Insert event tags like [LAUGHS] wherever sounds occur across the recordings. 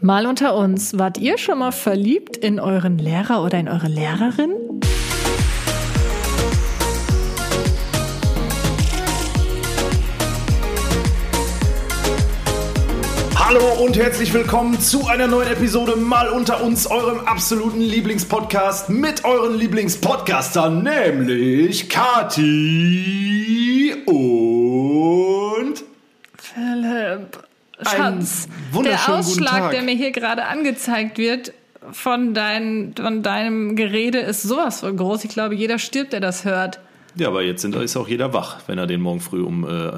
Mal unter uns, wart ihr schon mal verliebt in euren Lehrer oder in eure Lehrerin? Hallo und herzlich willkommen zu einer neuen Episode Mal unter uns, eurem absoluten Lieblingspodcast mit euren Lieblingspodcastern, nämlich Kati und Philipp. Schatz, der Ausschlag, der mir hier gerade angezeigt wird von, dein, von deinem Gerede, ist sowas von groß. Ich glaube, jeder stirbt, der das hört. Ja, aber jetzt sind, ist auch jeder wach, wenn er den morgen früh um äh, äh,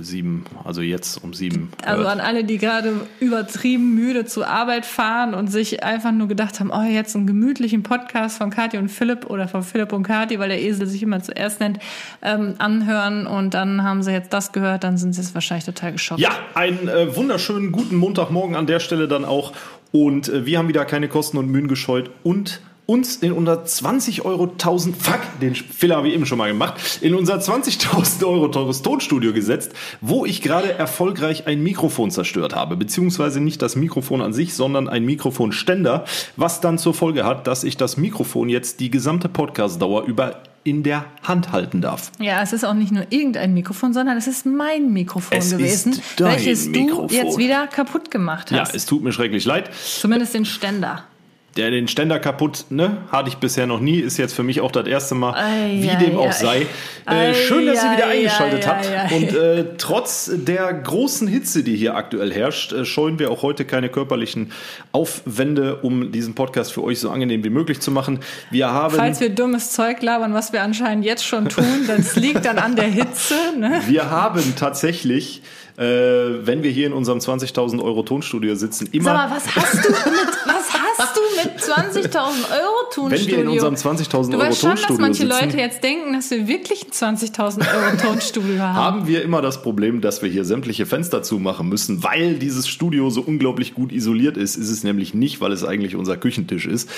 sieben, also jetzt um sieben. Also hört. an alle, die gerade übertrieben müde zur Arbeit fahren und sich einfach nur gedacht haben, oh, jetzt einen gemütlichen Podcast von Kathi und Philipp oder von Philipp und Kathi, weil der Esel sich immer zuerst nennt, ähm, anhören und dann haben sie jetzt das gehört, dann sind sie jetzt wahrscheinlich total geschockt. Ja, einen äh, wunderschönen guten Montagmorgen an der Stelle dann auch. Und äh, wir haben wieder keine Kosten und Mühen gescheut und uns in unser 20 Euro 1000, fuck, den Fehler habe ich eben schon mal gemacht, in unser 20.000 Euro teures Tonstudio gesetzt, wo ich gerade erfolgreich ein Mikrofon zerstört habe. Beziehungsweise nicht das Mikrofon an sich, sondern ein Mikrofonständer, was dann zur Folge hat, dass ich das Mikrofon jetzt die gesamte Podcast-Dauer über in der Hand halten darf. Ja, es ist auch nicht nur irgendein Mikrofon, sondern es ist mein Mikrofon Es gewesen, welches du Mikrofon. jetzt wieder kaputt gemacht Ja, hast. es tut mir schrecklich leid. Zumindest den Ständer. Der den Ständer kaputt, ne, hatte ich bisher noch nie, ist jetzt für mich auch das erste Mal, Ei, wie ei, dem auch ei. sei. Ei, Äh, schön, dass sie wieder ei, eingeschaltet ei. Und äh, trotz der großen Hitze, die hier aktuell herrscht, äh, scheuen wir auch heute keine körperlichen Aufwände, um diesen Podcast für euch so angenehm wie möglich zu machen. Wir haben, Falls wir dummes Zeug labern, was wir anscheinend jetzt schon tun, das [LAUGHS] liegt dann an der Hitze. Ne? wir haben tatsächlich, äh, wenn wir hier in unserem 20.000 Euro Tonstudio sitzen, immer Sag mal, was hast du mit, mit 20.000 Euro Tonstudio? Wenn wir in unserem 20.000 du Euro weißt schon, dass Tonstudio manche sitzen, Leute jetzt denken, dass wir wirklich ein 20.000 Euro Tonstudio haben. haben wir immer das Problem, dass wir hier sämtliche Fenster zumachen müssen, weil dieses Studio so unglaublich gut isoliert ist. Ist es nämlich nicht, weil es eigentlich unser Küchentisch ist.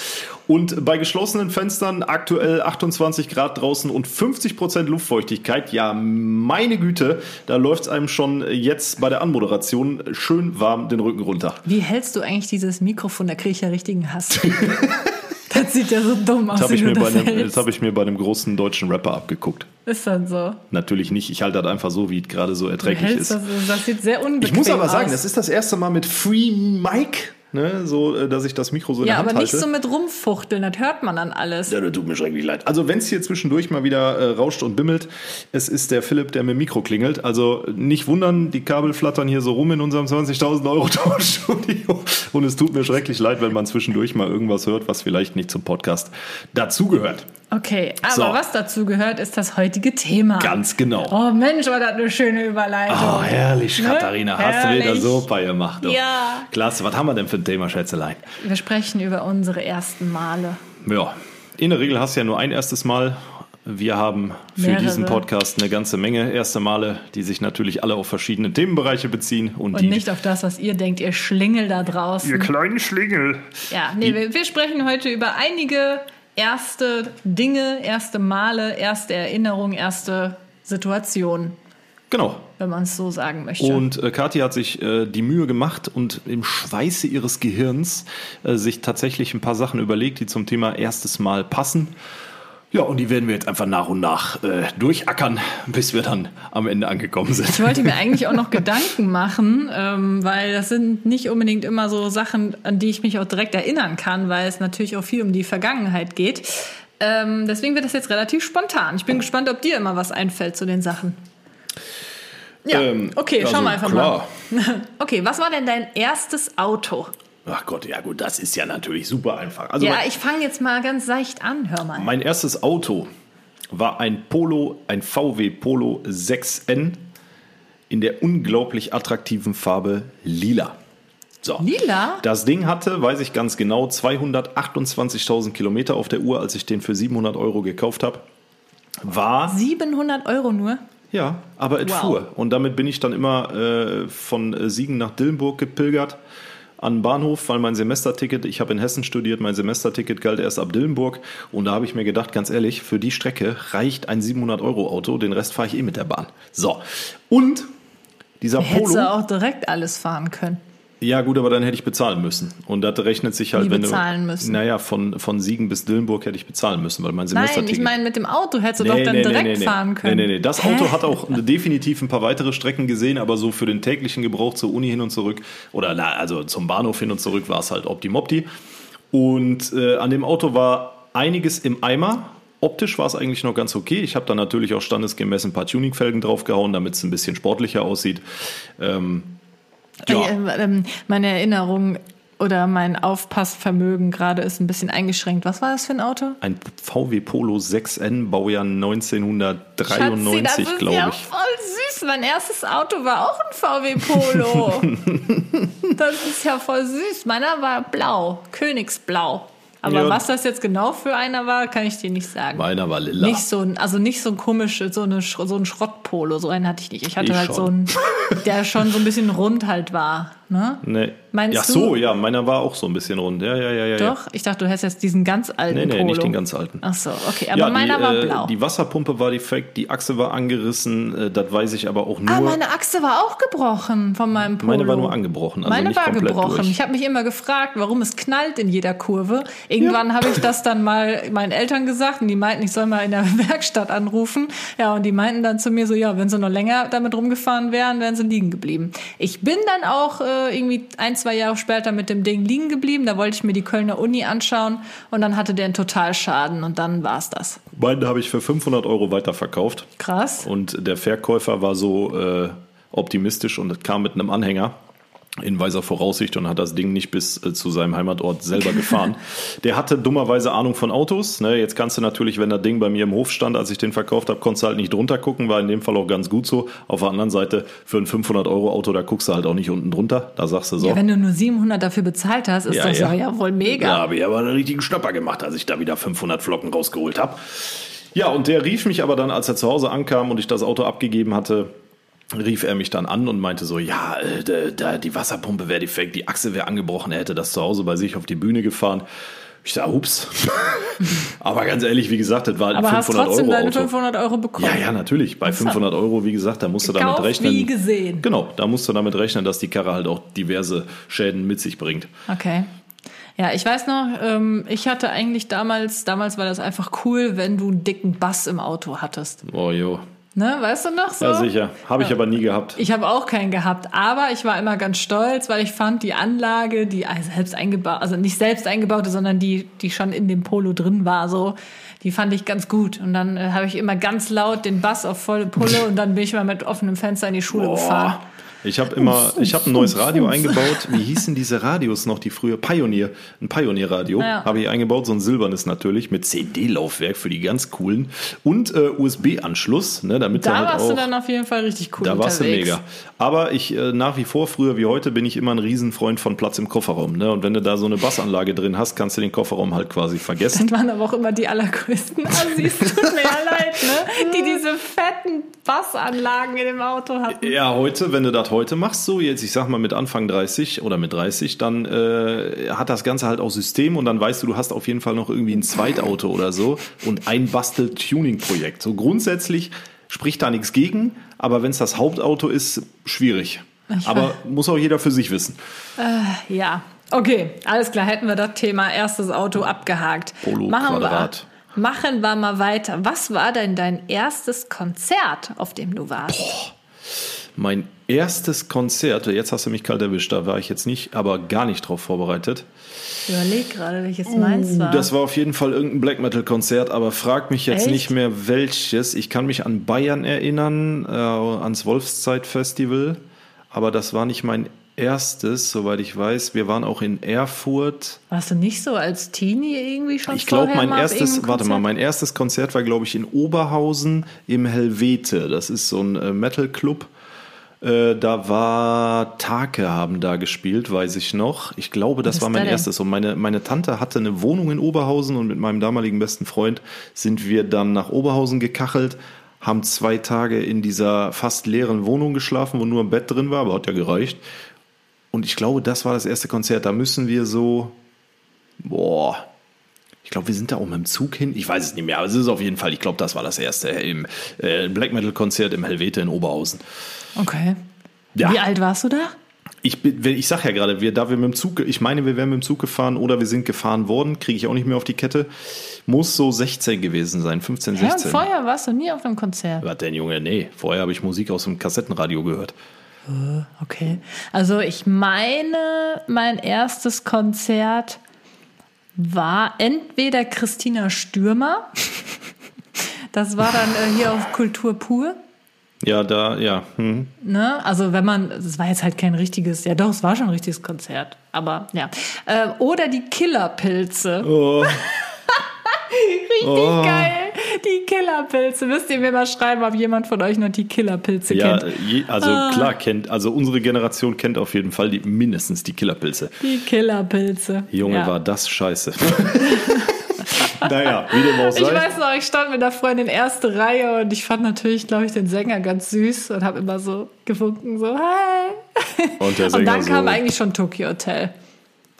Und bei geschlossenen Fenstern aktuell 28 Grad draußen und 50 Prozent Luftfeuchtigkeit. Ja, meine Güte, da läuft es einem schon jetzt bei der Anmoderation schön warm den Rücken runter. Wie hältst du eigentlich dieses Mikrofon? Da kriege ich ja richtigen Hass. [LAUGHS] das sieht ja so dumm aus. Das habe ich, mir bei einem- das hab ich mir bei einem großen deutschen Rapper abgeguckt. Ist dann so. Natürlich nicht. Ich halte das einfach so, wie es gerade so erträglich ist. das, das sieht sehr unbequem Ich muss aber sagen, aus. das ist das erste Mal mit Free Mic, ne, so, äh, dass ich das Mikro so in ja, der Hand aber nicht halte. so mit rumfuchteln, das hört man dann alles. ja, das tut mir schrecklich leid. Also wenn es hier zwischendurch mal wieder äh, rauscht und bimmelt, es ist der Philipp, der mit dem Mikro klingelt. Also nicht wundern, die Kabel flattern hier so rum in unserem 20.000 Euro Tonstudio. Und es tut mir schrecklich leid, wenn man zwischendurch mal irgendwas hört, was vielleicht nicht zum Podcast dazugehört. Okay, aber So. was dazu gehört, ist das heutige Thema. Ganz genau. Oh Mensch, war das eine schöne Überleitung. Oh, herrlich, Ne? Katharina. Hast du wieder Herrlich. super gemacht. du. Ja. Klasse. Was haben wir denn für ein Thema, Schätzelein? Wir sprechen über unsere ersten Male. Ja, in der Regel hast du ja nur ein erstes Mal. Wir haben für Mehrere. diesen Podcast eine ganze Menge erste Male, die sich natürlich alle auf verschiedene Themenbereiche beziehen. Und, Und die nicht auf das, was ihr denkt, ihr Schlingel da draußen. kleinen Schlingel. Ja, nee, wir, wir sprechen heute über einige erste Dinge, erste Male, erste Erinnerungen, erste Situationen, Genau. wenn man es so sagen möchte. Und äh, Kathi hat sich äh, die Mühe gemacht und im Schweiße ihres Gehirns äh, sich tatsächlich ein paar Sachen überlegt, die zum Thema erstes Mal passen. Ja, und die werden wir jetzt einfach nach und nach äh, durchackern, bis wir dann am Ende angekommen sind. Ich wollte mir eigentlich auch noch [LAUGHS] Gedanken machen, ähm, weil das sind nicht unbedingt immer so Sachen, an die ich mich auch direkt erinnern kann, weil es natürlich auch viel um die Vergangenheit geht. Ähm, deswegen wird das jetzt relativ spontan. Ich bin gespannt, ob dir immer was einfällt zu den Sachen. Ja, Ähm, okay, also schauen wir einfach klar. mal. [LAUGHS] Okay, was war denn dein erstes Auto? Ach Gott, ja gut, das ist ja natürlich super einfach. Also Ja, mein- ich fange jetzt mal ganz seicht an, hör mal. Mein erstes Auto war ein Polo, ein VW Polo 6N in der unglaublich attraktiven Farbe lila. So. Lila? Das Ding hatte, weiß ich ganz genau, 228.000 Kilometer auf der Uhr, als ich den für 700 Euro gekauft habe. War 700 Euro nur? ja, aber es Wow. fuhr. Und damit bin ich dann immer äh, von Siegen nach Dillenburg gepilgert an den Bahnhof, weil mein Semesterticket, ich habe in Hessen studiert, mein Semesterticket galt erst ab Dillenburg. Und da habe ich mir gedacht, ganz ehrlich, für die Strecke reicht ein 700-Euro-Auto, den Rest fahre ich eh mit der Bahn. So, und dieser Hättest du Polo, auch direkt alles fahren können. Ja, gut, aber dann hätte ich bezahlen müssen. Und das rechnet sich halt, Wie wenn bezahlen du. müssen? Naja, von, von Siegen bis Dillenburg hätte ich bezahlen müssen, weil mein Nein, Semesterticket. ich meine, mit dem Auto hättest du doch dann direkt fahren können. Nee, nee, nee. Das Auto hat auch definitiv ein paar weitere Strecken gesehen, aber so für den täglichen Gebrauch zur Uni hin und zurück oder na, also zum Bahnhof hin und zurück war es halt Optimopti. Und äh, an dem Auto war einiges im Eimer. Optisch war es eigentlich noch ganz okay. Ich habe da natürlich auch standesgemäß ein paar Tuningfelgen draufgehauen, damit es ein bisschen sportlicher aussieht. Ähm, ja. Äh, ähm, meine Erinnerung oder mein Aufpassvermögen gerade ist ein bisschen eingeschränkt. Was war das für ein Auto? Ein VW Polo 6N, Baujahr Schatzi, 1993, das ist glaube ja ich. voll süß. Mein erstes Auto war auch ein VW Polo. [LAUGHS] das ist ja voll süß. Meiner war blau, Königsblau. Aber Ja. was das jetzt genau für einer war, kann ich dir nicht sagen. Meiner war lila. Nicht so ein, also nicht so ein komisch, so, eine, so ein Schrottpolo, so einen hatte ich nicht. Ich hatte Ich halt so schon. einen, der schon so ein bisschen rund halt war. Ne? Nee. Meinst ja, du? so, ja, meiner war auch so ein bisschen rund. Ja, ja, ja, ja. Doch? Ich dachte, du hättest jetzt diesen ganz alten Nee, nee, Polo. nicht den ganz alten. Ach so, okay. Aber ja, meiner die, war äh, blau. Die Wasserpumpe war defekt, die Achse war angerissen, äh, das weiß ich aber auch nur. ah, meine Achse war auch gebrochen von meinem Polo. Meine war nur angebrochen, also meine nicht war gebrochen. durch. Ich habe mich immer gefragt, warum es knallt in jeder Kurve. Irgendwann habe ich das dann mal meinen Eltern gesagt und die meinten, ich soll mal in der [LAUGHS] Werkstatt anrufen. Ja, und die meinten dann zu mir so, ja, wenn sie noch länger damit rumgefahren wären, wären sie liegen geblieben. Ich bin dann auch äh, irgendwie ein, zwei Jahre später mit dem Ding liegen geblieben. Da wollte ich mir die Kölner Uni anschauen und dann hatte der einen Totalschaden und dann war's das. Meinen habe ich für 500 Euro weiterverkauft. Krass. Und der Verkäufer war so äh, optimistisch und kam mit einem Anhänger in weiser Voraussicht und hat das Ding nicht bis äh, zu seinem Heimatort selber gefahren. [LAUGHS] Der hatte dummerweise Ahnung von Autos. Ne? Jetzt kannst du natürlich, wenn das Ding bei mir im Hof stand, als ich den verkauft habe, konntest du halt nicht drunter gucken, war in dem Fall auch ganz gut so. Auf der anderen Seite, für ein 500-Euro-Auto, da guckst du halt auch nicht unten drunter. Da sagst du so. Ja, wenn du nur 700 dafür bezahlt hast, ist Ja, das ja. ja, ja wohl mega. Da habe ich aber einen richtigen Schnapper gemacht, als ich da wieder 500 Flocken rausgeholt habe. Ja, und der rief mich aber dann, als er zu Hause ankam und ich das Auto abgegeben hatte, rief er mich dann an und meinte so, ja, äh, da- die Wasserpumpe wäre defekt, die Achse wäre angebrochen, er hätte das zu Hause bei sich auf die Bühne gefahren. Ich sag, ups. [LAUGHS] aber ganz ehrlich, wie gesagt, das war halt Aber ein hast 500 trotzdem Euro deine Auto. 500 Euro bekommen. Ja, ja, natürlich. Bei 500 Euro, wie gesagt, da musst du damit rechnen. wie gesehen. Genau, da musst du damit rechnen, dass die Karre halt auch diverse Schäden mit sich bringt. Okay. Ja, ich weiß noch, ähm, ich hatte eigentlich damals, damals war das einfach cool, wenn du einen dicken Bass im Auto hattest. Oh, jo. Ne, weißt du noch so? Ja, sicher. Habe ich aber nie gehabt. Ich habe auch keinen gehabt, aber ich war immer ganz stolz, weil ich fand die Anlage, die also selbst eingebaut, also nicht selbst eingebaute, sondern die, die schon in dem Polo drin war, so, die fand ich ganz gut. Und dann äh, habe ich immer ganz laut den Bass auf volle Pulle [LAUGHS] und dann bin ich mal mit offenem Fenster in die Schule gefahren. Ich habe immer, ich habe ein neues Radio eingebaut. Wie hießen diese Radios noch, die früher Pioneer, ein Pioneer-Radio Ja. habe ich eingebaut, so ein silbernes natürlich mit CD-Laufwerk für die ganz coolen und äh, USB-Anschluss, ne, damit Da halt warst auch. du dann auf jeden Fall richtig cool da warst du unterwegs. mega. Aber ich äh, nach wie vor, früher wie heute, bin ich immer ein Riesenfreund von Platz im Kofferraum. Ne? Und wenn du da so eine Bassanlage drin hast, kannst du den Kofferraum halt quasi vergessen. Das waren aber auch immer die allergrößten Assis, [LAUGHS] tut mir ja leid, ne? Die diese fetten Bassanlagen in dem Auto hatten. Ja, heute, wenn du das heute machst, so jetzt, ich sag mal mit Anfang 30 oder mit 30, dann äh, hat das Ganze halt auch System und dann weißt du, du hast auf jeden Fall noch irgendwie ein Zweitauto oder so und ein Bastel-Tuning-Projekt. So grundsätzlich spricht da nichts gegen, aber wenn es das Hauptauto ist, schwierig. Ich aber muss auch jeder für sich wissen. Ja, okay, alles klar, hätten wir das Thema erstes Auto abgehakt. Polo machen Quadrat. Wir, machen wir mal weiter. Was war denn dein erstes Konzert, auf dem du warst? Mein erstes Konzert, jetzt hast du mich kalt erwischt, da war ich jetzt nicht, aber gar nicht drauf vorbereitet. Ich überleg gerade, welches meins war. Uh, Das war auf jeden Fall irgendein Black Metal Konzert, aber frag mich jetzt Echt? nicht mehr welches. Ich kann mich an Bayern erinnern, äh, ans Wolfszeit Festival, aber das war nicht mein erstes, soweit ich weiß. Wir waren auch in Erfurt. Warst du nicht so als Teenie irgendwie schon Ich glaube, mein erstes, warte mal, Konzert? mein erstes Konzert war, glaube ich, in Oberhausen im Helvete. Das ist so ein äh, Metal-Club. Äh, da war Take haben da gespielt, weiß ich noch. Ich glaube, das war mein da erstes. Und meine, meine Tante hatte eine Wohnung in Oberhausen und mit meinem damaligen besten Freund sind wir dann nach Oberhausen gekachelt, haben zwei Tage in dieser fast leeren Wohnung geschlafen, wo nur ein Bett drin war, aber hat ja gereicht. Und ich glaube, das war das erste Konzert. Da müssen wir so, boah, ich glaube, wir sind da auch mit dem Zug hin. Ich weiß es nicht mehr, aber es ist auf jeden Fall, ich glaube, das war das erste im äh, Black Metal Konzert im Helvete in Oberhausen. Okay. Ja. Wie alt warst du da? Ich, bin- ich sag ja gerade, wir, da wir mit dem Zug, ich meine, wir wären mit dem Zug gefahren oder wir sind gefahren worden, kriege ich auch nicht mehr auf die Kette. Muss so 16 gewesen sein, 15, Ja, und 16. vorher warst du nie auf einem Konzert. Was denn, Junge? Nee, vorher habe ich Musik aus dem Kassettenradio gehört. Okay. Also ich meine, mein erstes Konzert war entweder Christina Stürmer. Das war dann äh, hier auf Kultur pur. Ja, da, ja. Hm. Ne? Also wenn man, es war jetzt halt kein richtiges, ja doch, es war schon ein richtiges Konzert, aber ja. Äh, oder die Killerpilze. Oh, [LAUGHS] Richtig geil. Die Killerpilze. Müsst ihr mir mal schreiben, ob jemand von euch noch die Killerpilze ja, kennt. je, also klar kennt, also unsere Generation kennt auf jeden Fall die, mindestens die Killerpilze. Die Killerpilze. Junge, ja. war das scheiße. [LAUGHS] naja, wie dem auch Ich sei. weiß noch, ich stand mit einer Freundin erste Reihe und ich fand natürlich, glaube ich, den Sänger ganz süß und habe immer so gewunken, so, hi. Und der Und Sänger dann kam so, eigentlich schon Tokyo Hotel.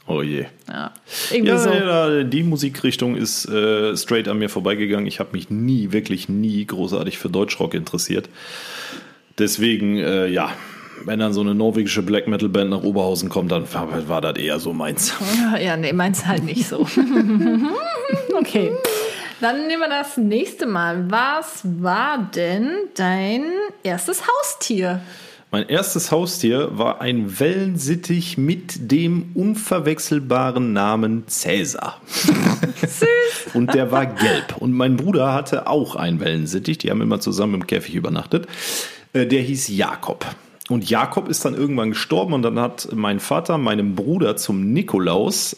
Oh je. Ja, irgendwie Ja, so. ja, die Musikrichtung ist äh, straight an mir vorbeigegangen. Ich habe mich nie, wirklich nie großartig für Deutschrock interessiert. Deswegen, äh, ja, wenn dann so eine norwegische Black Metal Band nach Oberhausen kommt, dann war, war das eher so meins. [LAUGHS] Ja, nee, meins halt nicht so. [LAUGHS] okay. Dann nehmen wir das nächste Mal. Was war denn dein erstes Haustier? Mein erstes Haustier war ein Wellensittich mit dem unverwechselbaren Namen Cäsar. Süß. [LAUGHS] Und der war gelb. Und mein Bruder hatte auch einen Wellensittich. Die haben immer zusammen im Käfig übernachtet. Äh, Der hieß Jakob. Und Jakob ist dann irgendwann gestorben und dann hat mein Vater meinem Bruder zum Nikolaus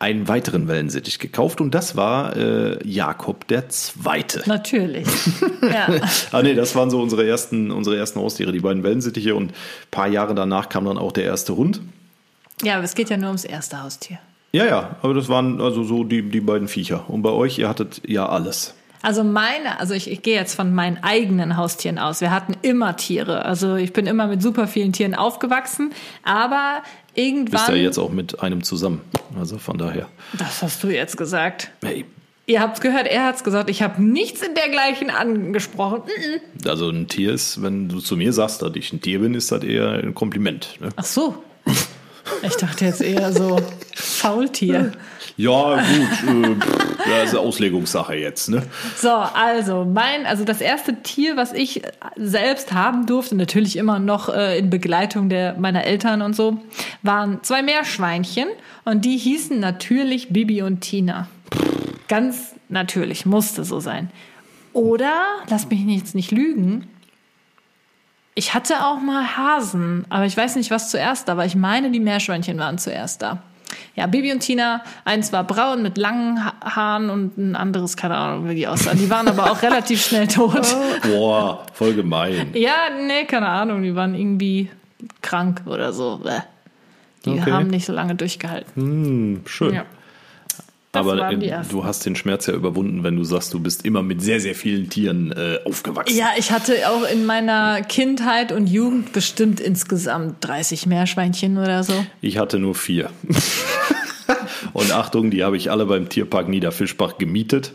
einen weiteren Wellensittich gekauft und das war äh, Jakob der Zweite. Natürlich. [LAUGHS] Ja. Ah nee, das waren so unsere ersten, unsere ersten Haustiere, die beiden Wellensittiche und ein paar Jahre danach kam dann auch der erste Hund. ja, aber es geht ja nur ums erste Haustier. Ja, ja, aber das waren also so die, die beiden Viecher. Und bei euch, ihr hattet ja alles. Also meine, also ich, ich gehe jetzt von meinen eigenen Haustieren aus. Wir hatten immer Tiere. Also ich bin immer mit super vielen Tieren aufgewachsen, aber irgendwann. Bist ja jetzt auch mit einem zusammen. Also von daher. Das hast du jetzt gesagt. Hey, Ihr habt's gehört, er hat's gesagt, ich habe nichts in dergleichen angesprochen. Mhm. also ein Tier ist, wenn du zu mir sagst, dass ich ein Tier bin, ist das eher ein Kompliment. Ne? Ach so. Ich dachte jetzt eher so [LAUGHS] Faultier. Ja, gut, äh, ja, ist eine Auslegungssache jetzt, ne? So, also mein, also das erste Tier, was ich selbst haben durfte, natürlich immer noch äh, in Begleitung der meiner Eltern und so, waren zwei Meerschweinchen und die hießen natürlich Bibi und Tina. Ganz natürlich, musste so sein. Oder, lass mich jetzt nicht lügen, ich hatte auch mal Hasen, aber ich weiß nicht, was zuerst da war. Ich meine, die Meerschweinchen waren zuerst da. Ja, Bibi und Tina, eins war braun mit langen ha Haaren und ein anderes, keine Ahnung, wie die aussahen. Die waren aber auch relativ schnell tot. [LAUGHS] Boah, voll gemein. Ja, nee, keine Ahnung, die waren irgendwie krank oder so. Die Okay. haben nicht so lange durchgehalten. Hm, schön. Ja. Das Aber äh, du hast den Schmerz ja überwunden, wenn du sagst, du bist immer mit sehr, sehr vielen Tieren äh, aufgewachsen. Ja, ich hatte auch in meiner Kindheit und Jugend bestimmt insgesamt 30 Meerschweinchen oder so. Ich hatte nur vier. [LAUGHS] [LAUGHS] Und Achtung, die habe ich alle beim Tierpark Niederfischbach gemietet.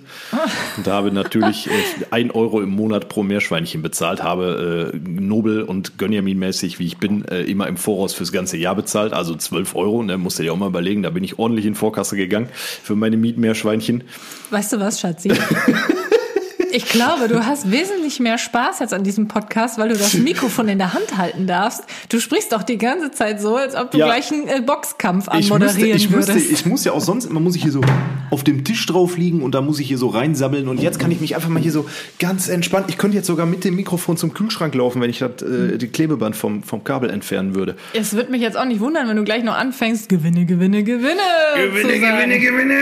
Und habe natürlich äh, ein Euro im Monat pro Meerschweinchen bezahlt, habe äh, Nobel und Gönjamin-mäßig, wie ich bin, äh, immer im Voraus fürs ganze Jahr bezahlt, also 12 Euro. Und da musst du dir auch mal überlegen, da bin ich ordentlich in Vorkasse gegangen für meine Mietmeerschweinchen. Weißt du was, Schatzi? [LAUGHS] Ich glaube, du hast wesentlich mehr Spaß jetzt an diesem Podcast, weil du das Mikrofon in der Hand halten darfst. Du sprichst doch die ganze Zeit so, als ob du Ja. gleich einen äh, Boxkampf Ich, müsste, anmoderieren ich, müsste, würdest. ich muss ja auch sonst immer muss ich hier so auf dem Tisch drauf liegen und da muss ich hier so reinsammeln und jetzt kann ich mich einfach mal hier so ganz entspannt. Ich könnte jetzt sogar mit dem Mikrofon zum Kühlschrank laufen, wenn ich das äh, die Klebeband vom, vom Kabel entfernen würde. es wird mich jetzt auch nicht wundern, wenn du gleich noch anfängst, Gewinne, Gewinne, Gewinne. zu sagen. Gewinne.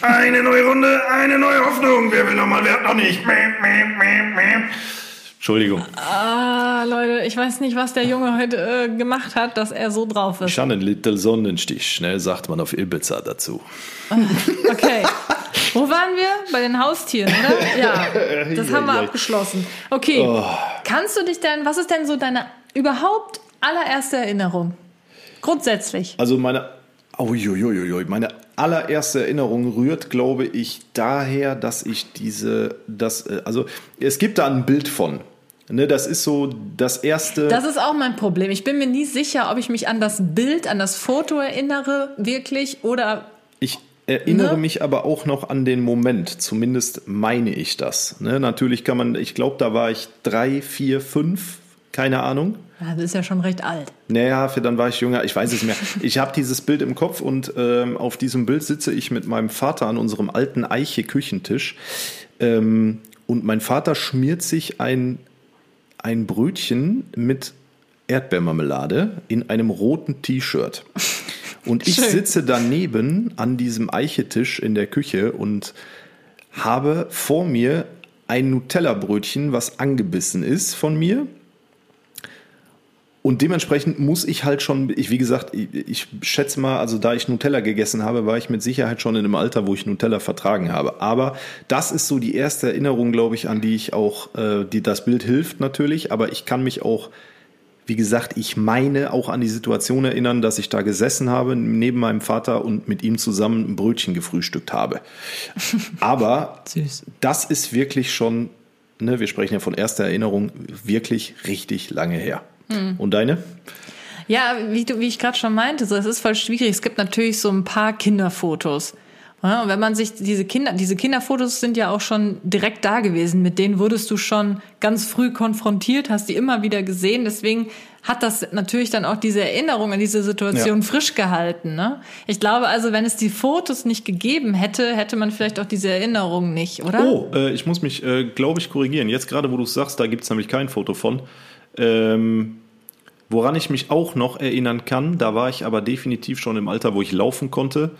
Eine neue Runde, eine neue Hoffnung. Wer will nochmal, wer hat noch nicht. Entschuldigung. Ah, Leute, ich weiß nicht, was der Junge heute äh, gemacht hat, dass er so drauf ist. Schon ein Little Sonnenstich, ne, sagt man auf Ibiza dazu. [LAUGHS] Okay. Wo waren wir? Bei den Haustieren, oder? Ja, [LAUGHS] das haben wir abgeschlossen. Okay. Kannst du dich denn, was ist denn so deine überhaupt allererste Erinnerung? Grundsätzlich. Also meine, Uiuiuiui, meine allererste Erinnerung rührt, glaube ich, daher, dass ich diese, das, äh, also es gibt da ein Bild von. Ne, das ist so das erste. Das ist auch mein Problem. Ich bin mir nie sicher, ob ich mich an das Bild, an das Foto erinnere, wirklich, oder. Ich erinnere ne? mich aber auch noch an den Moment. Zumindest meine ich das. Ne, natürlich kann man, ich glaube, da war ich drei, vier, fünf, keine Ahnung. Ja, das ist ja schon recht alt. Naja, für dann war ich jünger, ich weiß es mehr. [LAUGHS] Ich habe dieses Bild im Kopf und ähm, auf diesem Bild sitze ich mit meinem Vater an unserem alten Eiche-Küchentisch. Ähm, und mein Vater schmiert sich ein ein Brötchen mit Erdbeermarmelade in einem roten T-Shirt. Und ich Schön. sitze daneben an diesem Eichetisch in der Küche und habe vor mir ein Nutella-Brötchen, was angebissen ist von mir und dementsprechend muss ich halt schon, ich, wie gesagt, ich, ich, schätze mal, also da ich Nutella gegessen habe, war ich mit Sicherheit schon in einem Alter, wo ich Nutella vertragen habe. Aber das ist so die erste Erinnerung, glaube ich, an die ich auch, äh, die das Bild hilft natürlich, aber ich kann mich auch, wie gesagt, ich meine auch an die Situation erinnern, dass ich da gesessen habe neben meinem Vater und mit ihm zusammen ein Brötchen gefrühstückt habe. [LAUGHS] Aber das ist wirklich schon, ne, wir sprechen ja von erster Erinnerung, wirklich richtig lange her. Mhm. Und deine? Ja, wie, du, wie ich gerade schon meinte, so, es ist voll schwierig. Es gibt natürlich so ein paar Kinderfotos. Ja, und wenn man sich diese Kinder, diese Kinderfotos sind ja auch schon direkt da gewesen. Mit denen wurdest du schon ganz früh konfrontiert, hast die immer wieder gesehen. Deswegen hat das natürlich dann auch diese Erinnerung an diese Situation ja. frisch gehalten. Ne? Ich glaube also, wenn es die Fotos nicht gegeben hätte, hätte man vielleicht auch diese Erinnerung nicht, oder? Oh, äh, ich muss mich, äh, glaube ich, korrigieren. Jetzt gerade, wo du es sagst, da gibt es nämlich kein Foto von. Ähm, woran ich mich auch noch erinnern kann, da war ich aber definitiv schon im Alter, wo ich laufen konnte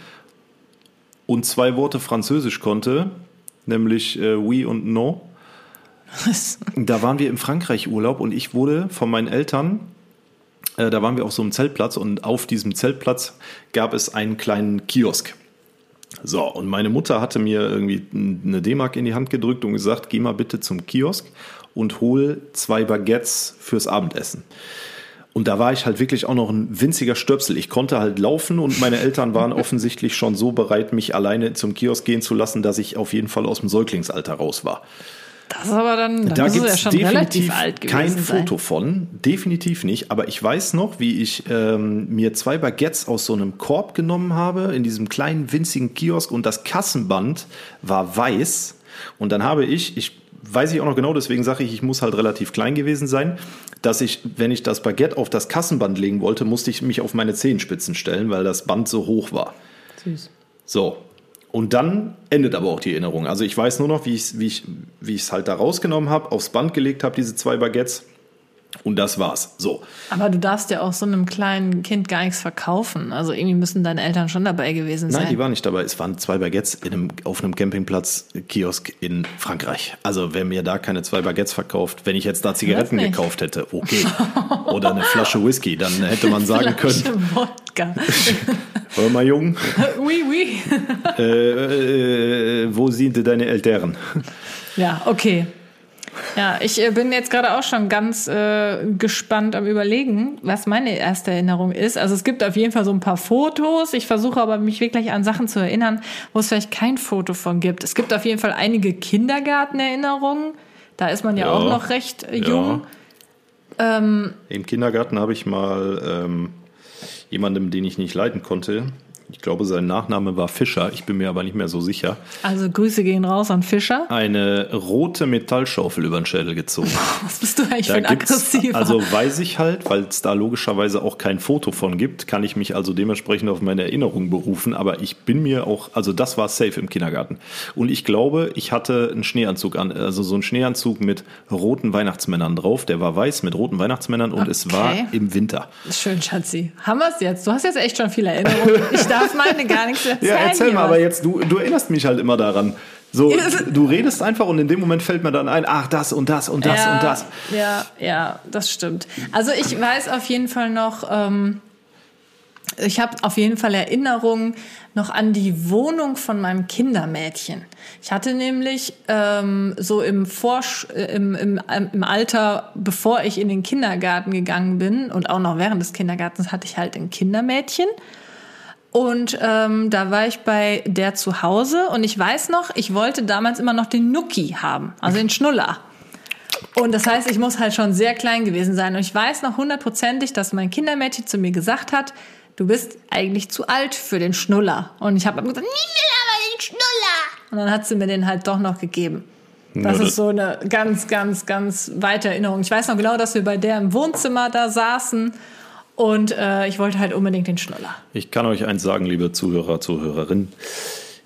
und zwei Worte Französisch konnte, nämlich äh, oui und no. Was? Da waren wir im Frankreich Urlaub und ich wurde von meinen Eltern, äh, da waren wir auf so einem Zeltplatz und auf diesem Zeltplatz gab es einen kleinen Kiosk. So, und meine Mutter hatte mir irgendwie eine D-Mark in die Hand gedrückt und gesagt, geh mal bitte zum Kiosk und hol zwei Baguettes fürs Abendessen. Und da war ich halt wirklich auch noch ein winziger Stöpsel. Ich konnte halt laufen und meine Eltern waren [LAUGHS] offensichtlich schon so bereit, mich alleine zum Kiosk gehen zu lassen, dass ich auf jeden Fall aus dem Säuglingsalter raus war. Das ist aber dann, dann da gibt es ja definitiv kein sein. Foto von, definitiv nicht. Aber ich weiß noch, wie ich ähm, mir zwei Baguettes aus so einem Korb genommen habe in diesem kleinen winzigen Kiosk und das Kassenband war weiß. Und dann habe ich, ich weiß ich auch noch genau, deswegen sage ich, ich muss halt relativ klein gewesen sein, dass ich, wenn ich das Baguette auf das Kassenband legen wollte, musste ich mich auf meine Zehenspitzen stellen, weil das Band so hoch war. Süß. So. Und dann endet aber auch die Erinnerung. Also ich weiß nur noch, wie ich es wie ich, wie halt da rausgenommen habe, aufs Band gelegt habe, diese zwei Baguettes und das war's. So. Aber du darfst ja auch so einem kleinen Kind gar nichts verkaufen. Also irgendwie müssen deine Eltern schon dabei gewesen sein. Nein, die waren nicht dabei. Es waren zwei Baguettes in einem, auf einem Campingplatz, Kiosk in Frankreich. Also wer mir da keine zwei Baguettes verkauft, wenn ich jetzt da Zigaretten gekauft hätte, okay. [LAUGHS] Oder eine Flasche Whisky, dann hätte man sagen Flasche können. Wodka. [LAUGHS] Hör mal, Jung. [LAUGHS] Oui, oui. äh, äh, wo sind deine Eltern? Ja, okay. Ja, ich äh, bin jetzt gerade auch schon ganz äh, gespannt am Überlegen, was meine erste Erinnerung ist. Also es gibt auf jeden Fall so ein paar Fotos. Ich versuche aber mich wirklich an Sachen zu erinnern, wo es vielleicht kein Foto von gibt. Es gibt auf jeden Fall einige Kindergartenerinnerungen. Da ist man ja, ja auch noch recht äh, jung. Ja. Ähm, Im Kindergarten habe ich mal ähm, jemandem, den ich nicht leiden konnte, ich glaube, sein Nachname war Fischer, ich bin mir aber nicht mehr so sicher. Also Grüße gehen raus an Fischer. Eine rote Metallschaufel über den Schädel gezogen. [LAUGHS] Was bist du eigentlich da für ein aggressiver? Also weiß ich halt, weil es da logischerweise auch kein Foto von gibt, kann ich mich also dementsprechend auf meine Erinnerung berufen. Aber ich bin mir auch, also das war safe im Kindergarten. Und ich glaube, ich hatte einen Schneeanzug an, also so einen Schneeanzug mit roten Weihnachtsmännern drauf. Der war weiß mit roten Weihnachtsmännern und okay. es war im Winter. Schön, Schatzi. Haben wir es jetzt? Du hast jetzt echt schon viele Erinnerungen. Ich darf darf meine gar nichts erzählen. Ja, erzähl mal, aber jetzt, du, du erinnerst mich halt immer daran. So, du redest einfach und in dem Moment fällt mir dann ein, ach, das und das und das ja, und das. Ja, ja, das stimmt. Also ich weiß auf jeden Fall noch, ähm, ich habe auf jeden Fall Erinnerungen noch an die Wohnung von meinem Kindermädchen. Ich hatte nämlich ähm, so im, Vorsch äh, im, im, im Alter, bevor ich in den Kindergarten gegangen bin und auch noch während des Kindergartens, hatte ich halt ein Kindermädchen. Und ähm, da war ich bei der zu Hause und ich weiß noch, ich wollte damals immer noch den Nuki haben, also den Schnuller. Und das heißt, ich muss halt schon sehr klein gewesen sein. Und ich weiß noch hundertprozentig, dass mein Kindermädchen zu mir gesagt hat, du bist eigentlich zu alt für den Schnuller. Und ich habe gesagt, ich will aber den Schnuller. Und dann hat sie mir den halt doch noch gegeben. Das ist so eine ganz, ganz, ganz weite Erinnerung. Ich weiß noch genau, dass wir bei der im Wohnzimmer da saßen und äh, ich wollte halt unbedingt den Schnuller. Ich kann euch eins sagen, liebe Zuhörer, Zuhörerinnen.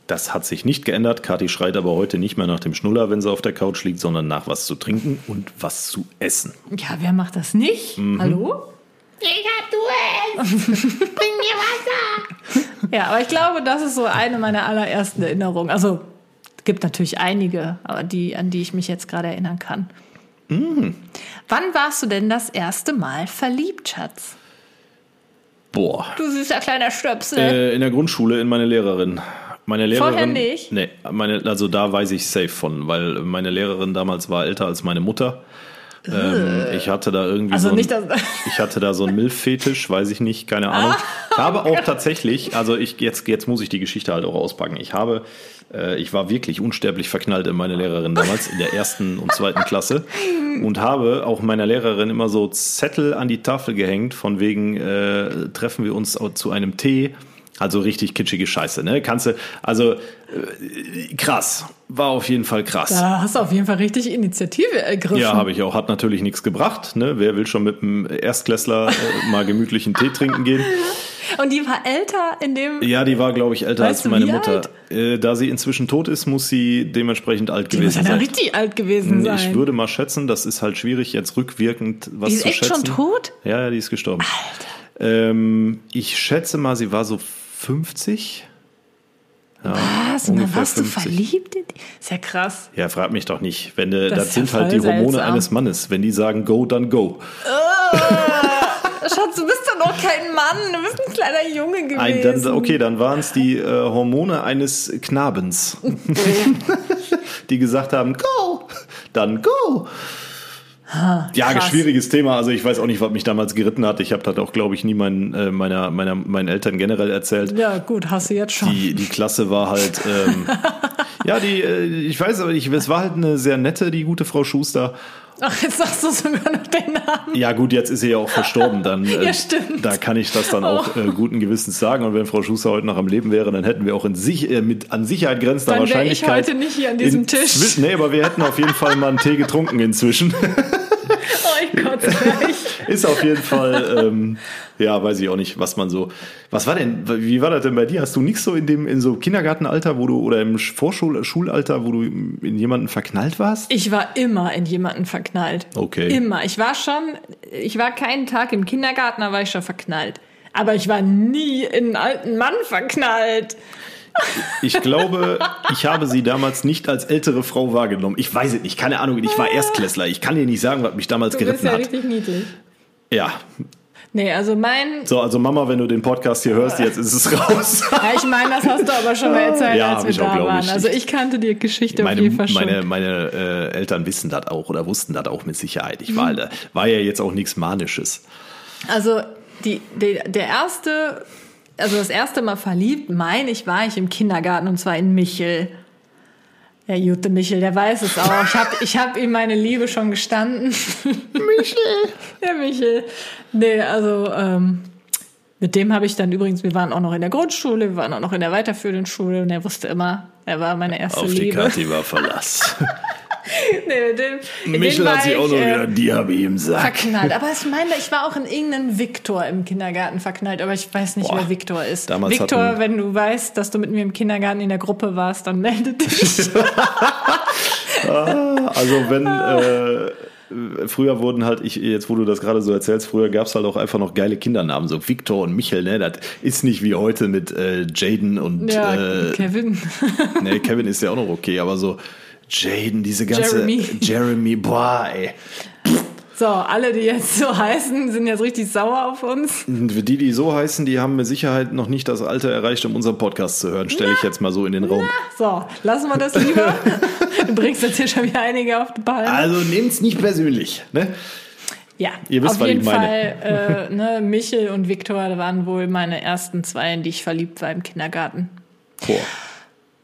Das hat sich nicht geändert. Kathi schreit aber heute nicht mehr nach dem Schnuller, wenn sie auf der Couch liegt, sondern nach was zu trinken und was zu essen. Ja, wer macht das nicht? Hallo? Ich hab Durst. [LAUGHS] Bring mir Wasser. Ja, aber ich glaube, das ist so eine meiner allerersten Erinnerungen. Also es gibt natürlich einige, aber die, an die ich mich jetzt gerade erinnern kann. Wann warst du denn das erste Mal verliebt, Schatz? Boah. Du süßer kleiner Stöpsel. Äh, in der Grundschule in meine Lehrerin. Meine Lehrerin. Vorher nicht? Nee, meine, also da weiß ich safe von, weil meine Lehrerin damals war älter als meine Mutter. Ähm, ich hatte da irgendwie Also so ein, nicht, [LAUGHS] ich hatte da so einen Milf-Fetisch, weiß ich nicht, keine Ahnung. [LAUGHS] Ich habe auch tatsächlich, also ich jetzt jetzt muss ich die Geschichte halt auch auspacken. Ich habe, äh, ich war wirklich unsterblich verknallt in meine Lehrerin damals in der ersten und zweiten Klasse und habe auch meiner Lehrerin immer so Zettel an die Tafel gehängt von wegen äh, treffen wir uns zu einem Tee. Also richtig kitschige Scheiße, ne? Kannst du, also äh, krass, war auf jeden Fall krass. da hast du auf jeden Fall richtig Initiative ergriffen. Ja, habe ich auch. Hat natürlich nichts gebracht. Ne? Wer will schon mit einem Erstklässler äh, mal gemütlichen Tee trinken gehen? [LAUGHS] Und die war älter in dem. Ja, die war, glaube ich, älter Weißt als du, meine Mutter. Äh, da sie inzwischen tot ist, muss sie dementsprechend alt Die muss ja gewesen sein. richtig alt gewesen sein. Ich würde mal schätzen, das ist halt schwierig, jetzt rückwirkend was die ist zu echt schätzen. schon tot? Ja, ja, die ist gestorben. Ähm, ich schätze mal, sie war so 50. Ja, Was? Und dann warst du 50. verliebt? in die? Ist ja krass. Ja, frag mich doch nicht. Wenn du, Das das, ist ja sind halt die Hormone seltsam. eines Mannes. Wenn die sagen go, dann go. Schatz, du bist doch noch kein Mann. Du bist ein kleiner Junge gewesen. Ein, dann, okay, dann waren es die äh, Hormone eines Knabens, [LAUGHS] die gesagt haben, go, dann go. Ja, krass. schwieriges Thema. Also ich weiß auch nicht, was mich damals geritten hat. Ich habe das auch, glaube ich, nie meinen, äh, meiner, meiner, meinen Eltern generell erzählt. Ja, gut, hast du jetzt schon. Die, die Klasse war halt, ähm, [LAUGHS] ja, die, äh, ich weiß aber nicht, es war halt eine sehr nette, die gute Frau Schuster. Ach, jetzt sagst du sogar noch den Namen. Ja gut, jetzt ist sie ja auch verstorben, dann [LAUGHS] äh, Ja, stimmt. da kann ich das dann auch äh, guten Gewissens sagen. Und wenn Frau Schuster heute noch am Leben wäre, dann hätten wir auch in sich, äh, mit an Sicherheit grenzender Dann wär ich Wahrscheinlichkeit. heute nicht hier an diesem Tisch. Nee, aber wir hätten auf jeden Fall mal einen Tee getrunken inzwischen. [LAUGHS] Oh, ich kotze gleich. [LAUGHS] Ist auf jeden Fall, ähm, ja, weiß ich auch nicht, was man so. Was war denn, wie war das denn bei dir? Hast du nichts so in dem, in so Kindergartenalter, wo du, oder im Vorschulalter, wo du in jemanden verknallt warst? Ich war immer in jemanden verknallt. Okay. Immer. Ich war schon, ich war keinen Tag im Kindergarten, da war ich schon verknallt. Aber ich war nie in einen alten Mann verknallt. Ich glaube, ich habe sie damals nicht als ältere Frau wahrgenommen. Ich weiß es nicht, keine Ahnung. Ich war Erstklässler. Ich kann dir nicht sagen, was mich damals Du bist geritten ja hat. richtig niedlich. Ja. Nee, also mein, So, also Mama, wenn du den Podcast hier hörst, jetzt ist es raus. ja, ich meine, das hast du aber schon mal erzählt, Ja, als wir ich auch, da glaub waren. ich. Also ich kannte die Geschichte auf Meine, jeden Fall schon. meine, meine äh, Eltern wissen das auch oder wussten das auch mit Sicherheit. Ich Mhm. war, da war ja jetzt auch nichts Manisches. Also die, die, der erste, also das erste Mal verliebt, meine ich, war ich im Kindergarten und zwar in Michel. Der Jute Michel, der weiß es auch. Ich habe ich hab ihm meine Liebe schon gestanden. Michel. [LAUGHS] Der Michel. Nee, also ähm, mit dem habe ich dann übrigens, wir waren auch noch in der Grundschule, wir waren auch noch in der weiterführenden Schule und er wusste immer, er war meine erste Auf die Liebe. Kathi war Verlass. [LAUGHS] [LAUGHS] Nee, dem, Michel hat sich auch noch äh, wieder, die habe ich im Sack. verknallt. Aber ich [LAUGHS] meine, ich war auch in irgendeinen Viktor im Kindergarten verknallt, aber ich weiß nicht, Boah. wer Viktor ist. Viktor, wenn du weißt, dass du mit mir im Kindergarten in der Gruppe warst, dann melde dich. [LAUGHS] Also wenn äh, früher wurden halt, ich jetzt wo du das gerade so erzählst, früher gab es halt auch einfach noch geile Kindernamen, so Victor und Michel, ne? Das ist nicht wie heute mit äh, Jaden und ja, äh, Kevin. ne, Kevin ist ja auch noch okay, aber so Jaden, diese ganze Jeremy. Jeremy, boah, ey. So, alle, die jetzt so heißen, sind jetzt richtig sauer auf uns. Die, die so heißen, die haben mit Sicherheit noch nicht das Alter erreicht, um unseren Podcast zu hören. Stelle ich jetzt mal so in den Raum. So, lassen wir das lieber. Du bringst jetzt hier schon wieder einige auf die Palme. Also nehmt's nicht persönlich, ne? Ja, Ihr wisst, auf was ich jeden meine. Fall, äh, ne, Michel und Viktor waren wohl meine ersten zwei, in die ich verliebt war im Kindergarten. Boah.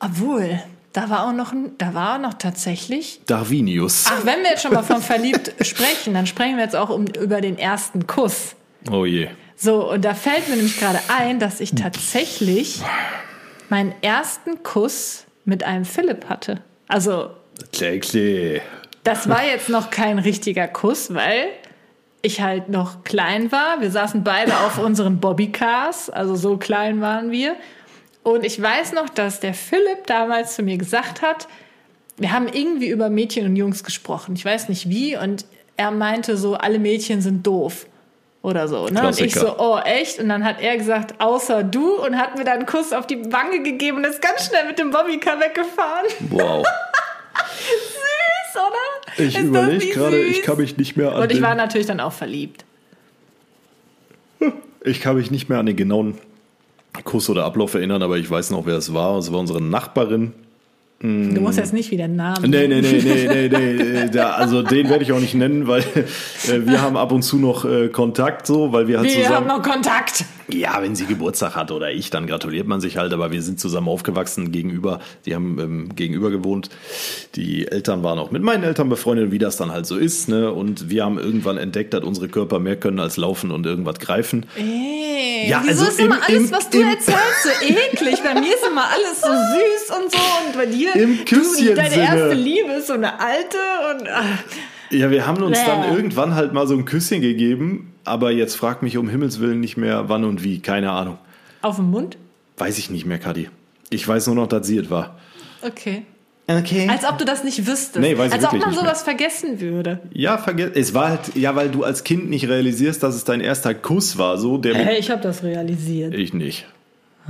Obwohl, Da war auch noch, da war auch noch tatsächlich. Darwinius. Ach, wenn wir jetzt schon mal von verliebt [LAUGHS] sprechen, dann sprechen wir jetzt auch um, über den ersten Kuss. Oh je. So, und da fällt mir nämlich gerade ein, dass ich tatsächlich meinen ersten Kuss mit einem Philipp hatte. Also, klee. das war jetzt noch kein richtiger Kuss, weil ich halt noch klein war. Wir saßen beide auf unseren Bobbycars, also so klein waren wir. Und ich weiß noch, dass der Philipp damals zu mir gesagt hat, wir haben irgendwie über Mädchen und Jungs gesprochen. Ich weiß nicht wie. Und er meinte so, alle Mädchen sind doof. Oder so. Ne? Und ich so, oh echt? Und dann hat er gesagt, außer du. Und hat mir dann einen Kuss auf die Wange gegeben und ist ganz schnell mit dem Bobbycar weggefahren. Wow. [LAUGHS] Süß, oder? Ich überlege gerade, ich kann mich nicht mehr an Und ich war natürlich dann auch verliebt. ich kann mich nicht mehr an den genauen Kuss oder Ablauf erinnern, aber ich weiß noch, wer es war. Es war unsere Nachbarin. Du musst jetzt nicht wieder einen Namen. Nee, nee, nee, nee, nee, nee. Da, also den werde ich auch nicht nennen, weil äh, wir haben ab und zu noch äh, Kontakt so, weil wir halt Wir haben zusammen. noch Kontakt. Ja, wenn sie Geburtstag hat oder ich, dann gratuliert man sich halt, aber wir sind zusammen aufgewachsen gegenüber. Die haben ähm, gegenüber gewohnt. Die Eltern waren auch mit meinen Eltern befreundet, wie das dann halt so ist. Ne? Und wir haben irgendwann entdeckt, dass unsere Körper mehr können als laufen und irgendwas greifen. Ey, Ja, wieso also ist immer im- alles, im- was du im- erzählst, so eklig? Bei mir ist immer alles so süß und so. Und bei dir, Im du, Küsschensinne. deine erste Liebe ist so eine alte und ach, Ja, wir haben uns Bäh. dann irgendwann halt mal so ein Küsschen gegeben, aber jetzt frag mich um Himmels Willen nicht mehr wann und wie, keine Ahnung. auf dem Mund? Weiß ich nicht mehr, Kadi. Ich weiß nur noch, dass sie es war. Okay. Okay. Als ob du das nicht wüsstest. Nee, weiß ich Als ob wirklich man sowas vergessen würde. Ja, vergiss. Es war halt, ja, weil du als Kind nicht realisierst, dass es dein erster Kuss war, so der Hey, ich habe das realisiert. Ich nicht.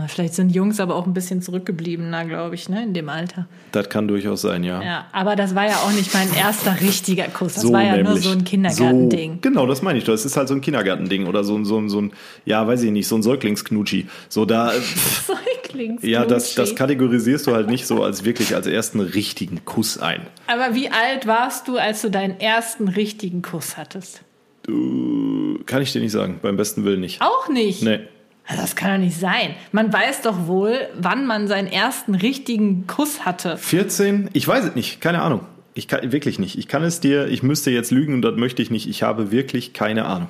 Vielleicht sind Jungs aber auch ein bisschen zurückgebliebener, glaube ich, ne, in dem Alter. Das kann durchaus sein, ja. Ja, aber das war ja auch nicht mein erster richtiger Kuss. Das war ja nur nämlich. so ein Kindergartending. So, genau, das meine ich. Das ist halt so ein Kindergartending oder so, ein- so, ein- so ein, ja, weiß ich nicht, so ein Säuglingsknutschi. So da, [LAUGHS] Säuglings ja, das, das kategorisierst du halt nicht so als wirklich als ersten richtigen Kuss ein. Aber wie alt warst du, als du deinen ersten richtigen Kuss hattest? Kann ich dir nicht sagen, beim besten Willen nicht. Auch nicht. Nee. Also Das kann doch nicht sein. Man weiß doch wohl, wann man seinen ersten richtigen Kuss hatte. 14? Ich weiß es nicht, keine Ahnung. Ich kann wirklich nicht. Ich kann es dir, ich müsste jetzt lügen und das möchte ich nicht. Ich habe wirklich keine Ahnung.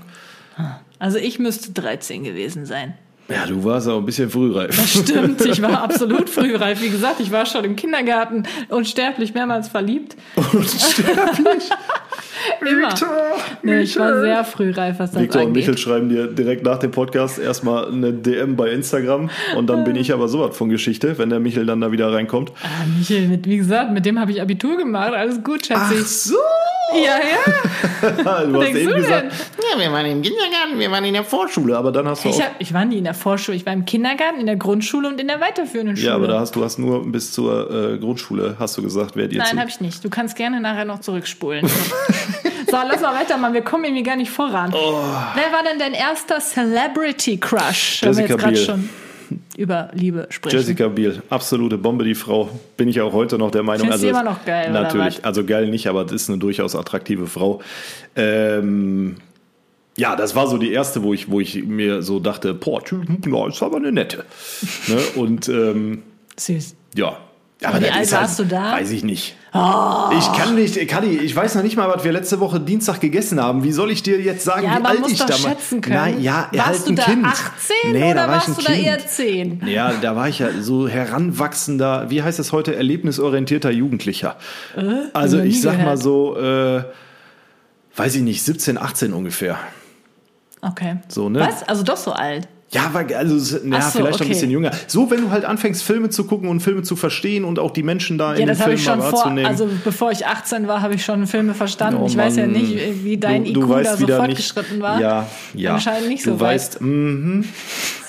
Also ich müsste 13 gewesen sein. Ja, du warst auch ein bisschen frühreif. Stimmt, ich war [LAUGHS] absolut frühreif. Wie gesagt, ich war schon im Kindergarten unsterblich mehrmals verliebt. Unsterblich. [LAUGHS] Immer. Victor, Nee, ich war sehr frühreif, was das Victor und angeht. Michel schreiben dir direkt nach dem Podcast erstmal eine DM bei Instagram und dann bin ich aber sowas von Geschichte, wenn der Michel dann da wieder reinkommt. Ah, Michel, mit, wie gesagt, mit dem habe ich Abitur gemacht. Alles gut, Schatzi. so! Ja, ja. [LAUGHS] Du hast eben du gesagt, denn? Ja, wir waren im Kindergarten, wir waren in der Vorschule, aber dann hast du Ich, auch hab, ich war nie in der Vorschule. Ich war im Kindergarten, in der Grundschule und in der weiterführenden Schule. Ja, aber da hast du hast nur bis zur äh, Grundschule, hast du gesagt, werdet ihr Nein, habe ich nicht. Du kannst gerne nachher noch zurückspulen. [LAUGHS] so, lass mal weitermachen. Wir kommen irgendwie gar nicht voran. Oh. Wer war denn dein erster Celebrity Crush? Wenn wir Jessica jetzt schon über Liebe sprechen. Jessica Biel, absolute Bombe, die Frau. Bin ich auch heute noch der Meinung. Findest also immer noch geil, Natürlich, also geil nicht, aber das ist eine durchaus attraktive Frau. Ähm, ja, das war so die erste, wo ich, wo ich mir so dachte, boah, ja, ist aber eine nette. [LAUGHS] ne? Und ähm, Süß. ja. Aber Wie das alt halt, warst du da? Weiß ich nicht. Ich kann nicht, Kadi, ich weiß noch nicht mal, was wir letzte Woche Dienstag gegessen haben. Wie soll ich dir jetzt sagen, Ja, wie alt ich da war? schätzen können. Nein, ja, er halt warst du ein da Kind. 18 nee, oder da war ich warst ein du da kind. eher 10? Ja, da war ich ja so heranwachsender, wie heißt es heute, erlebnisorientierter Jugendlicher. also noch nie ich sag mal gehört. so, äh, weiß ich nicht, 17, 18 ungefähr. Okay. So, ne? Was? Also doch so alt. Ja, weil, also ja, so, vielleicht okay. ein bisschen jünger. So, wenn du halt anfängst, Filme zu gucken und Filme zu verstehen und auch die Menschen da Ja, in den Filmen ich schon mal vor. wahrzunehmen. Also bevor ich 18 war, habe ich schon Filme verstanden. Oh ich weiß ja nicht, wie dein du, IQ weißt da so fortgeschritten nicht, war. Ja, ja. Anscheinend nicht du so weit. weißt, mhm.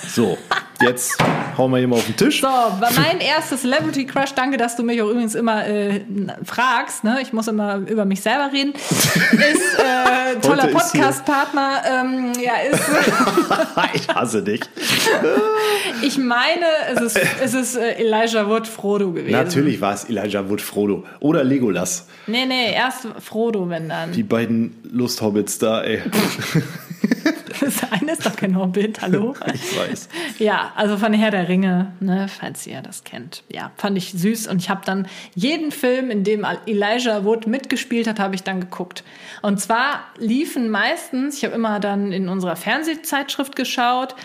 So, [LAUGHS] jetzt hauen wir hier mal auf den Tisch. So, mein erstes Celebrity Crush, danke, dass du mich auch übrigens immer äh, fragst, ne? ich muss immer über mich selber reden, [LAUGHS] ist äh, toller Podcast-Partner, ähm, ja, ist, [LAUGHS] ich hasse dich. [LAUGHS] ich meine, es ist, es ist äh, Elijah Wood Frodo gewesen. Natürlich war es Elijah Wood Frodo oder Legolas. Nee, nee, erst Frodo, wenn dann. Die beiden Lusthobbits da, ey. [LAUGHS] Das eine ist doch kein Hobbit, hallo? [LAUGHS] Ich weiß. Ja, also von Herr der Ringe, ne, falls ihr das kennt. Ja, fand ich süß und ich habe dann jeden Film, in dem Elijah Wood mitgespielt hat, habe ich dann geguckt. Und zwar liefen meistens, ich habe immer dann in unserer Fernsehzeitschrift geschaut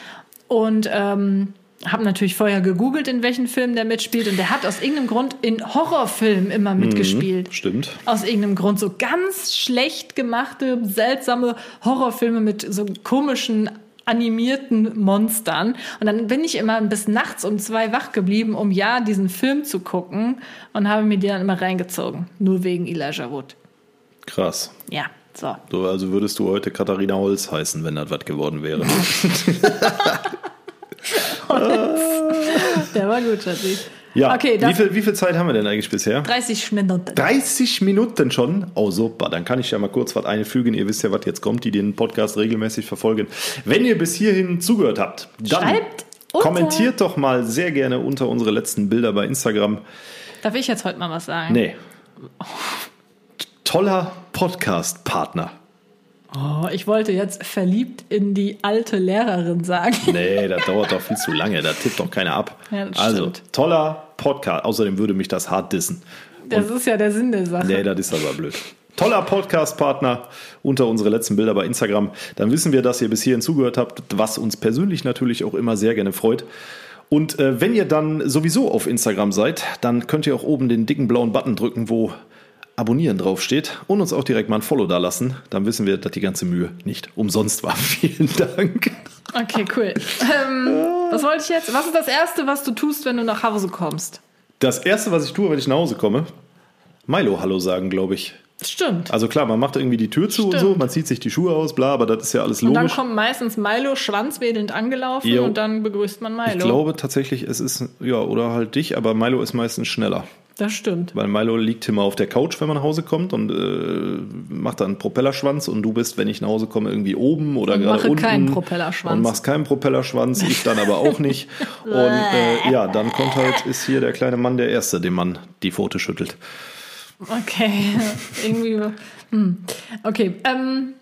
und ähm, habe natürlich vorher gegoogelt, in welchen Filmen der mitspielt und der hat aus irgendeinem Grund in Horrorfilmen immer mitgespielt. Stimmt. Aus irgendeinem Grund so ganz schlecht gemachte, seltsame Horrorfilme mit so komischen animierten Monstern. Und dann bin ich immer bis nachts um zwei wach geblieben, um ja diesen Film zu gucken und habe mir die dann immer reingezogen. Nur wegen Elijah Wood. Krass. Ja, so. So, also würdest du heute Katharina Holz heißen, wenn das was geworden wäre. [LAUGHS] [LAUGHS] Der war gut, Schatzi. Ja, Okay, wie, viel, wie viel Zeit haben wir denn eigentlich bisher? 30 Minuten. 30 Minuten schon. Oh, super. Dann kann ich ja mal kurz was einfügen. Ihr wisst ja, was jetzt kommt, die den Podcast regelmäßig verfolgen. Wenn ihr bis hierhin zugehört habt, dann Schreibt kommentiert doch mal sehr gerne unter unsere letzten Bilder bei Instagram. Darf ich jetzt heute mal was sagen? Nee. Toller Podcast-Partner. Oh, ich wollte jetzt verliebt in die alte Lehrerin sagen. Nee, das dauert doch viel zu lange. Da tippt doch keiner ab. Ja, also, stimmt. toller Podcast. Außerdem würde mich das hart dissen. Das ist ja der Sinn der Sache. Nee, das ist aber blöd. Toller Podcast-Partner unter unsere letzten Bilder bei Instagram. Dann wissen wir, dass ihr bis hierhin zugehört habt, was uns persönlich natürlich auch immer sehr gerne freut. Und äh, wenn ihr dann sowieso auf Instagram seid, dann könnt ihr auch oben den dicken blauen Button drücken, wo Abonnieren draufsteht und uns auch direkt mal ein Follow da lassen. Dann wissen wir, dass die ganze Mühe nicht umsonst war. [LAUGHS] Vielen Dank. Okay, cool. Ähm, was wollte ich jetzt? Was ist das Erste, was du tust, wenn du nach Hause kommst? Das erste, was ich tue, wenn ich nach Hause komme, Milo Hallo sagen, glaube ich. Stimmt. Also klar, man macht irgendwie die Tür zu und Stimmt. so, man zieht sich die Schuhe aus, bla, aber das ist ja alles und dann logisch. kommt meistens Milo schwanzwedelnd angelaufen Jo. und dann begrüßt man Milo. Ich glaube tatsächlich, es ist, ja, oder halt dich, aber Milo ist meistens schneller. Das stimmt. Weil Milo liegt immer auf der Couch, wenn man nach Hause kommt und äh, macht dann einen Propellerschwanz und du bist, wenn ich nach Hause komme, irgendwie oben oder Und gerade mache unten. keinen Propellerschwanz. Und machst keinen Propellerschwanz, ich dann aber auch nicht. [LAUGHS] Und äh, ja, dann kommt halt, ist hier der kleine Mann der Erste, dem man die Pfote schüttelt. Okay, [LAUGHS] irgendwie. Hm. Okay, ähm,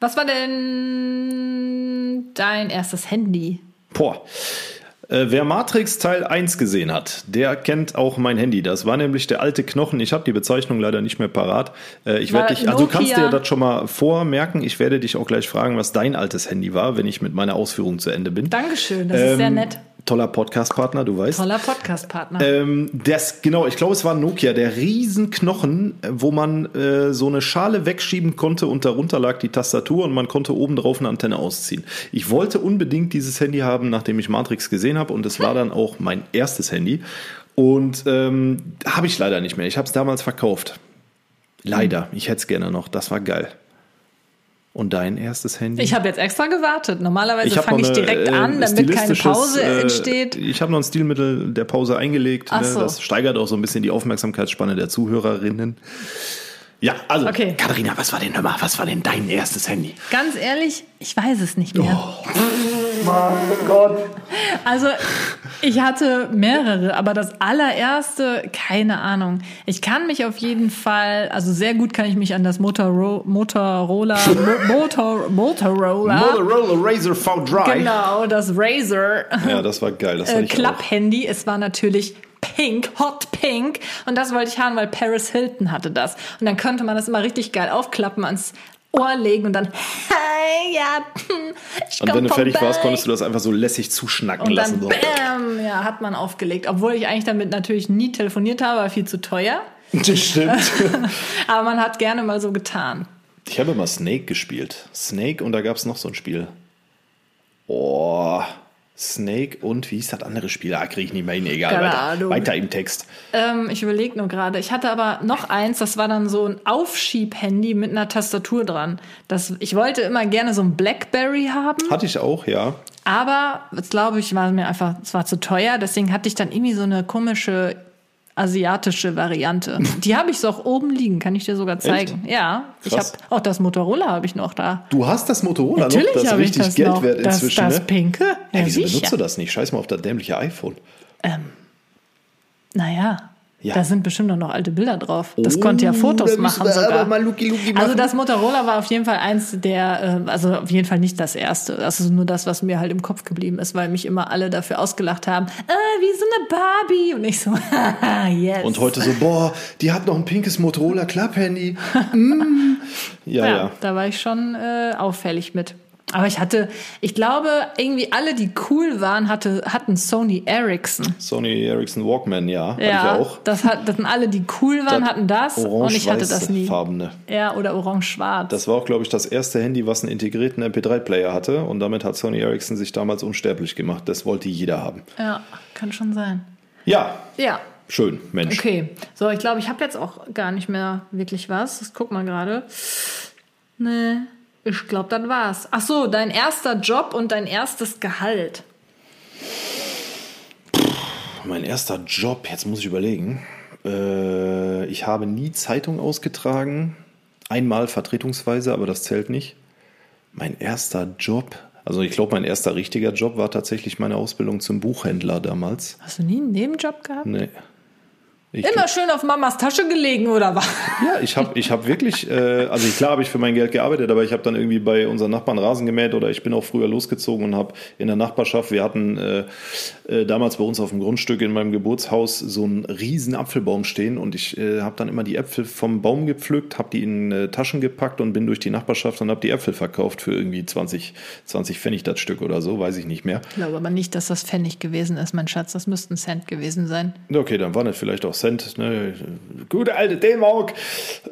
was war denn dein erstes Handy? Boah. Äh, wer Matrix Teil 1 gesehen hat, der kennt auch mein Handy. Das war nämlich der alte Knochen. Ich habe die Bezeichnung leider nicht mehr parat. Äh, ich werde dich, also du kannst Nokia? dir das schon mal vormerken. Ich werde dich auch gleich fragen, was dein altes Handy war, wenn ich mit meiner Ausführung zu Ende bin. Dankeschön, das ist sehr Ähm, nett. Toller Podcast-Partner, du weißt. Toller Podcast-Partner. Ähm, das, genau, ich glaube, es war Nokia, der Riesenknochen, wo man äh, so eine Schale wegschieben konnte und darunter lag die Tastatur und man konnte oben drauf eine Antenne ausziehen. Ich wollte unbedingt dieses Handy haben, nachdem ich Matrix gesehen habe und es war dann auch mein erstes Handy. Und ähm, habe ich leider nicht mehr. Ich habe es damals verkauft. Leider. Ich hätte es gerne noch. Das war geil. Und dein erstes Handy? ich habe jetzt extra gewartet. Normalerweise fange ich noch eine, direkt äh, an, damit keine Pause äh, entsteht. Ich habe noch ein Stilmittel der Pause eingelegt. Ne? so. Das steigert auch so ein bisschen die Aufmerksamkeitsspanne der Zuhörerinnen. Ja, also, Okay. Katharina, was war denn hör mal, was war denn dein erstes Handy? Ganz ehrlich, ich weiß es nicht mehr. Oh. Also, ich hatte mehrere, aber das allererste, keine Ahnung. Ich kann mich auf jeden Fall, also sehr gut kann ich mich an das Motoro Motorola, Mo Motor Motorola, Motorola Razr V3. genau, das Razer Ja, das war geil. Das äh. Klapp-Handy. Es war natürlich pink, hot pink. Und das wollte ich haben, weil Paris Hilton hatte das. Und dann konnte man das immer richtig geil aufklappen, ans Ohr legen und dann, hey, ja, [LAUGHS] ich Und wenn du fertig warst, konntest du das einfach so lässig zuschnacken Und lassen. dann, So. bam, ja, hat man aufgelegt. Obwohl ich eigentlich damit natürlich nie telefoniert habe, war viel zu teuer. Das stimmt. [LAUGHS] Aber man hat gerne mal so getan. Ich habe immer Snake gespielt. Snake und da gab es noch so ein Spiel. Oh, Snake und wie hieß das andere Spiel? Ah, kriege ich nicht mehr hin, egal. Weiter, weiter im Text. Ähm, ich überlege nur gerade. Ich hatte aber noch eins, das war dann so ein Aufschieb-Handy mit einer Tastatur dran. Das, ich wollte immer gerne so ein Blackberry haben, Hatte ich auch, ja. aber glaube ich war mir einfach, es war zu teuer. Deswegen hatte ich dann irgendwie so eine komische asiatische Variante. Die habe ich so auch oben liegen, kann ich dir sogar zeigen. Ja, ich habe Krass. auch das Motorola habe ich noch da. Du hast das Motorola Natürlich noch, das ich richtig das Geld noch. wert das, inzwischen. das ne? Pinke. Ja, Hey, wieso sicher. benutzt du das nicht? Scheiß mal auf das dämliche iPhone. Naja, Ja. Da sind bestimmt auch noch alte Bilder drauf. Das Oh, konnte ja da Fotos machen sogar. Luki Luki also machen. das Motorola war auf jeden Fall eins der, äh, also auf jeden Fall nicht das erste. Das ist nur das, was mir halt im Kopf geblieben ist, weil mich immer alle dafür ausgelacht haben. Äh, wie so eine Barbie. Und ich so, [LAUGHS] yes. Und heute so, boah, die hat noch ein pinkes Motorola Klapphandy. mm. [LAUGHS] Ja, ja, ja. da war ich schon äh, auffällig mit. Aber ich hatte, ich glaube, irgendwie alle, die cool waren, hatte, hatten Sony Ericsson. Sony Ericsson Walkman, ja, hatte ich Ja, auch. das, hat, das sind alle, die cool waren, Das hatten das und ich hatte das nie. Farbene. Ja, oder orange-schwarz. Das war auch, glaube ich, das erste Handy, was einen integrierten MP3-Player hatte. Und damit hat Sony Ericsson sich damals unsterblich gemacht. Das wollte jeder haben. Ja, kann schon sein. Ja, Ja, schön, Mensch. okay. So, ich glaube, ich habe jetzt auch gar nicht mehr wirklich was. Ich guck mal gerade. Nee, ich glaube, das war's. Ach so, dein erster Job und dein erstes Gehalt. Mein erster Job, jetzt muss ich überlegen. Äh, ich habe nie Zeitung ausgetragen. Einmal vertretungsweise, aber das zählt nicht. Mein erster Job, also ich glaube, mein erster richtiger Job war tatsächlich meine Ausbildung zum Buchhändler damals. Hast du nie einen Nebenjob gehabt? Nee. Ich Immer schön auf Mamas Tasche gelegen, oder was? Ja, ich habe ich hab wirklich, äh, also klar habe ich für mein Geld gearbeitet, aber ich habe dann irgendwie bei unseren Nachbarn Rasen gemäht oder ich bin auch früher losgezogen und habe in der Nachbarschaft, wir hatten äh, äh, damals bei uns auf dem Grundstück in meinem Geburtshaus so einen riesen Apfelbaum stehen und ich äh, habe dann immer die Äpfel vom Baum gepflückt, habe die in äh, Taschen gepackt und bin durch die Nachbarschaft und habe die Äpfel verkauft für irgendwie 20, 20 Pfennig das Stück oder so, weiß ich nicht mehr. Ich glaube aber nicht, dass das Pfennig gewesen ist, mein Schatz. Das müsste ein Cent gewesen sein. Okay, dann waren es vielleicht auch Cent. Ne? Gute alte D-Mark.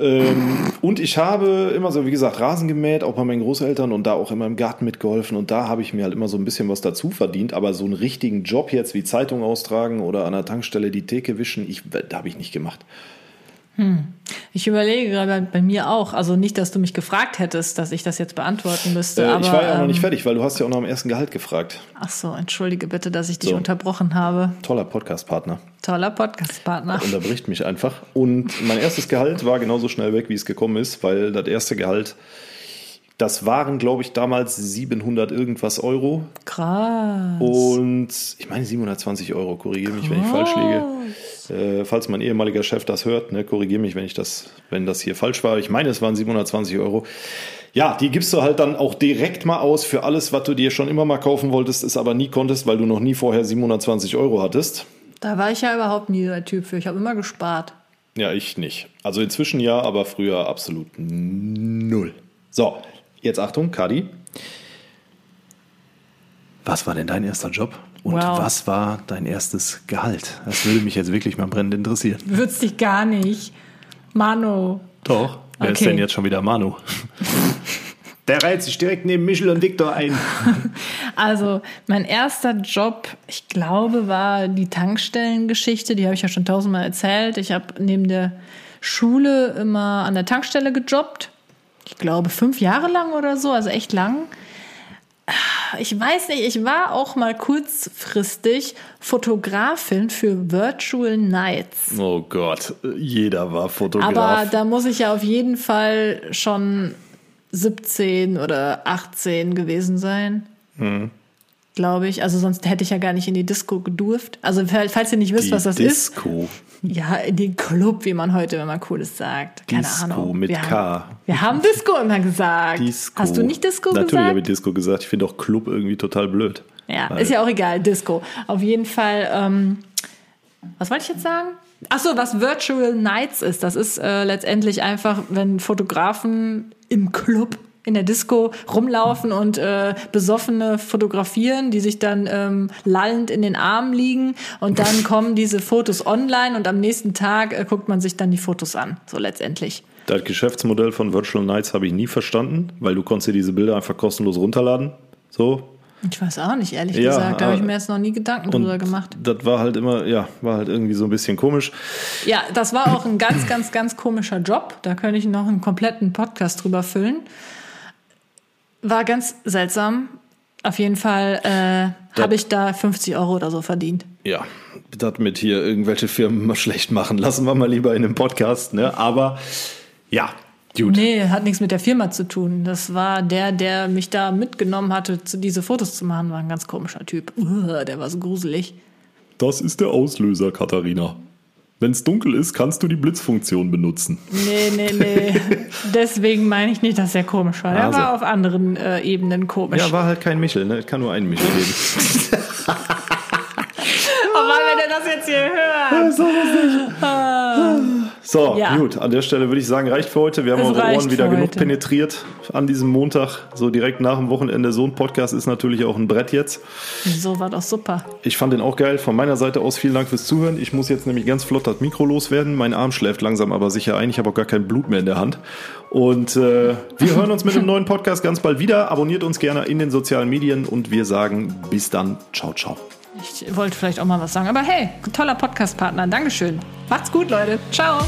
Ähm, und ich habe immer so, wie gesagt, Rasen gemäht, auch bei meinen Großeltern und da auch immer im Garten mitgeholfen. Und da habe ich mir halt immer so ein bisschen was dazu verdient. Aber so einen richtigen Job jetzt wie Zeitung austragen oder an der Tankstelle die Theke wischen, ich, da habe ich nicht gemacht. Ich überlege gerade bei mir auch, also nicht, dass du mich gefragt hättest, dass ich das jetzt beantworten müsste. Äh, aber, ich war ja noch ähm, nicht fertig, weil du hast ja auch noch am ersten Gehalt gefragt. Ach so, entschuldige bitte, dass ich dich So. unterbrochen habe. Toller Podcast-Partner. Toller Podcast-Partner. Unterbricht mich einfach. Und mein erstes Gehalt war genauso schnell weg, wie es gekommen ist, weil das erste Gehalt, das waren, glaube ich, damals 700 irgendwas Euro. Krass. Und ich meine 720 Euro, korrigiere mich, wenn ich falsch liege. Äh, falls mein ehemaliger Chef das hört, ne, korrigiere mich, wenn ich das, wenn das hier falsch war. Ich meine, es waren 720 Euro. Ja, die gibst du halt dann auch direkt mal aus für alles, was du dir schon immer mal kaufen wolltest, es aber nie konntest, weil du noch nie vorher 720 Euro hattest. Da war ich ja überhaupt nie der Typ für. Ich habe immer gespart. Ja, ich nicht. Also inzwischen ja, aber früher absolut null. So, jetzt Achtung, Kadi. Was war denn dein erster Job? Und Wow. was war dein erstes Gehalt? Das würde mich jetzt wirklich mal brennend interessieren. Würd's dich gar nicht. Mano. Doch. Wer ist Okay. denn jetzt schon wieder Manu? [LAUGHS] Der reiht sich direkt neben Michel und Victor ein. [LAUGHS] Also, mein erster Job, ich glaube, war die Tankstellengeschichte. Die habe ich ja schon tausendmal erzählt. Ich habe neben der Schule immer an der Tankstelle gejobbt. Ich glaube, fünf Jahre lang oder so, also echt lang. Ich weiß nicht, ich war auch mal kurzfristig Fotografin für Virtual Nights. Oh Gott, jeder war Fotograf. Aber da muss ich ja auf jeden Fall schon 17 oder 18 gewesen sein. Hm. Glaube ich. Also sonst hätte ich ja gar nicht in die Disco gedurft. Also falls ihr nicht wisst, Die was das ist. Disco. Ja, in den Club, wie man heute, wenn man Cooles sagt. Keine Disco Ahnung. mit wir K. Haben, wir haben Disco immer gesagt. Disco. Hast du nicht Disco Natürlich habe ich gesagt? Disco gesagt. Ich finde auch Club irgendwie total blöd. Ja, Weil- ist ja auch egal. Disco. Auf jeden Fall. Ähm, was wollte ich jetzt sagen? Ach so, was Virtual Nights ist. Das ist äh, letztendlich einfach, wenn Fotografen im Club in der Disco rumlaufen und äh, Besoffene fotografieren, die sich dann ähm, lallend in den Armen liegen und dann [LAUGHS] kommen diese Fotos online und am nächsten Tag äh, guckt man sich dann die Fotos an, so letztendlich. Das Geschäftsmodell von Virtual Nights habe ich nie verstanden, weil du konntest dir diese Bilder einfach kostenlos runterladen. So. Ich weiß auch nicht, ehrlich Ja, gesagt, da habe ich aber- mir jetzt noch nie Gedanken drüber gemacht. das war halt immer, ja, war halt irgendwie so ein bisschen komisch. Ja, das war auch ein ganz, ganz, ganz komischer Job. Da könnte ich noch einen kompletten Podcast drüber füllen. War ganz seltsam. Auf jeden Fall äh, habe ich da 50 Euro oder so verdient. Ja, das mit hier irgendwelche Firmen mal schlecht machen, lassen wir mal lieber in einem Podcast, ne? Aber ja, gut. Nee, hat nichts mit der Firma zu tun. Das war der, der mich da mitgenommen hatte, diese Fotos zu machen, war ein ganz komischer Typ. Uah, der war so gruselig. Das ist der Auslöser, Katharina. Wenn es dunkel ist, kannst du die Blitzfunktion benutzen. Nee, nee, nee. [LAUGHS] Deswegen meine ich nicht, dass er komisch war. Er Also. war auf anderen äh, Ebenen komisch. Ja, war halt kein Michel, ne? Es kann nur einen Michel geben. [LAUGHS] [LAUGHS] oh Mann, wenn er das jetzt hier hört. So, Ja. gut, an der Stelle würde ich sagen, reicht für heute. Wir haben Es eure Ohren wieder genug heute. penetriert an diesem Montag, so direkt nach dem Wochenende. So ein Podcast ist natürlich auch ein Brett jetzt. So war doch super. Ich fand den auch geil. Von meiner Seite aus vielen Dank fürs Zuhören. Ich muss jetzt nämlich ganz flott das Mikro loswerden. Mein Arm schläft langsam aber sicher ein. Ich habe auch gar kein Blut mehr in der Hand. Und äh, wir hören uns mit einem [LAUGHS] neuen Podcast ganz bald wieder. Abonniert uns gerne in den sozialen Medien und wir sagen bis dann. Ciao, ciao. Ich wollte vielleicht auch mal was sagen. Aber hey, toller Podcast-Partner. Dankeschön. Macht's gut, Leute. Ciao.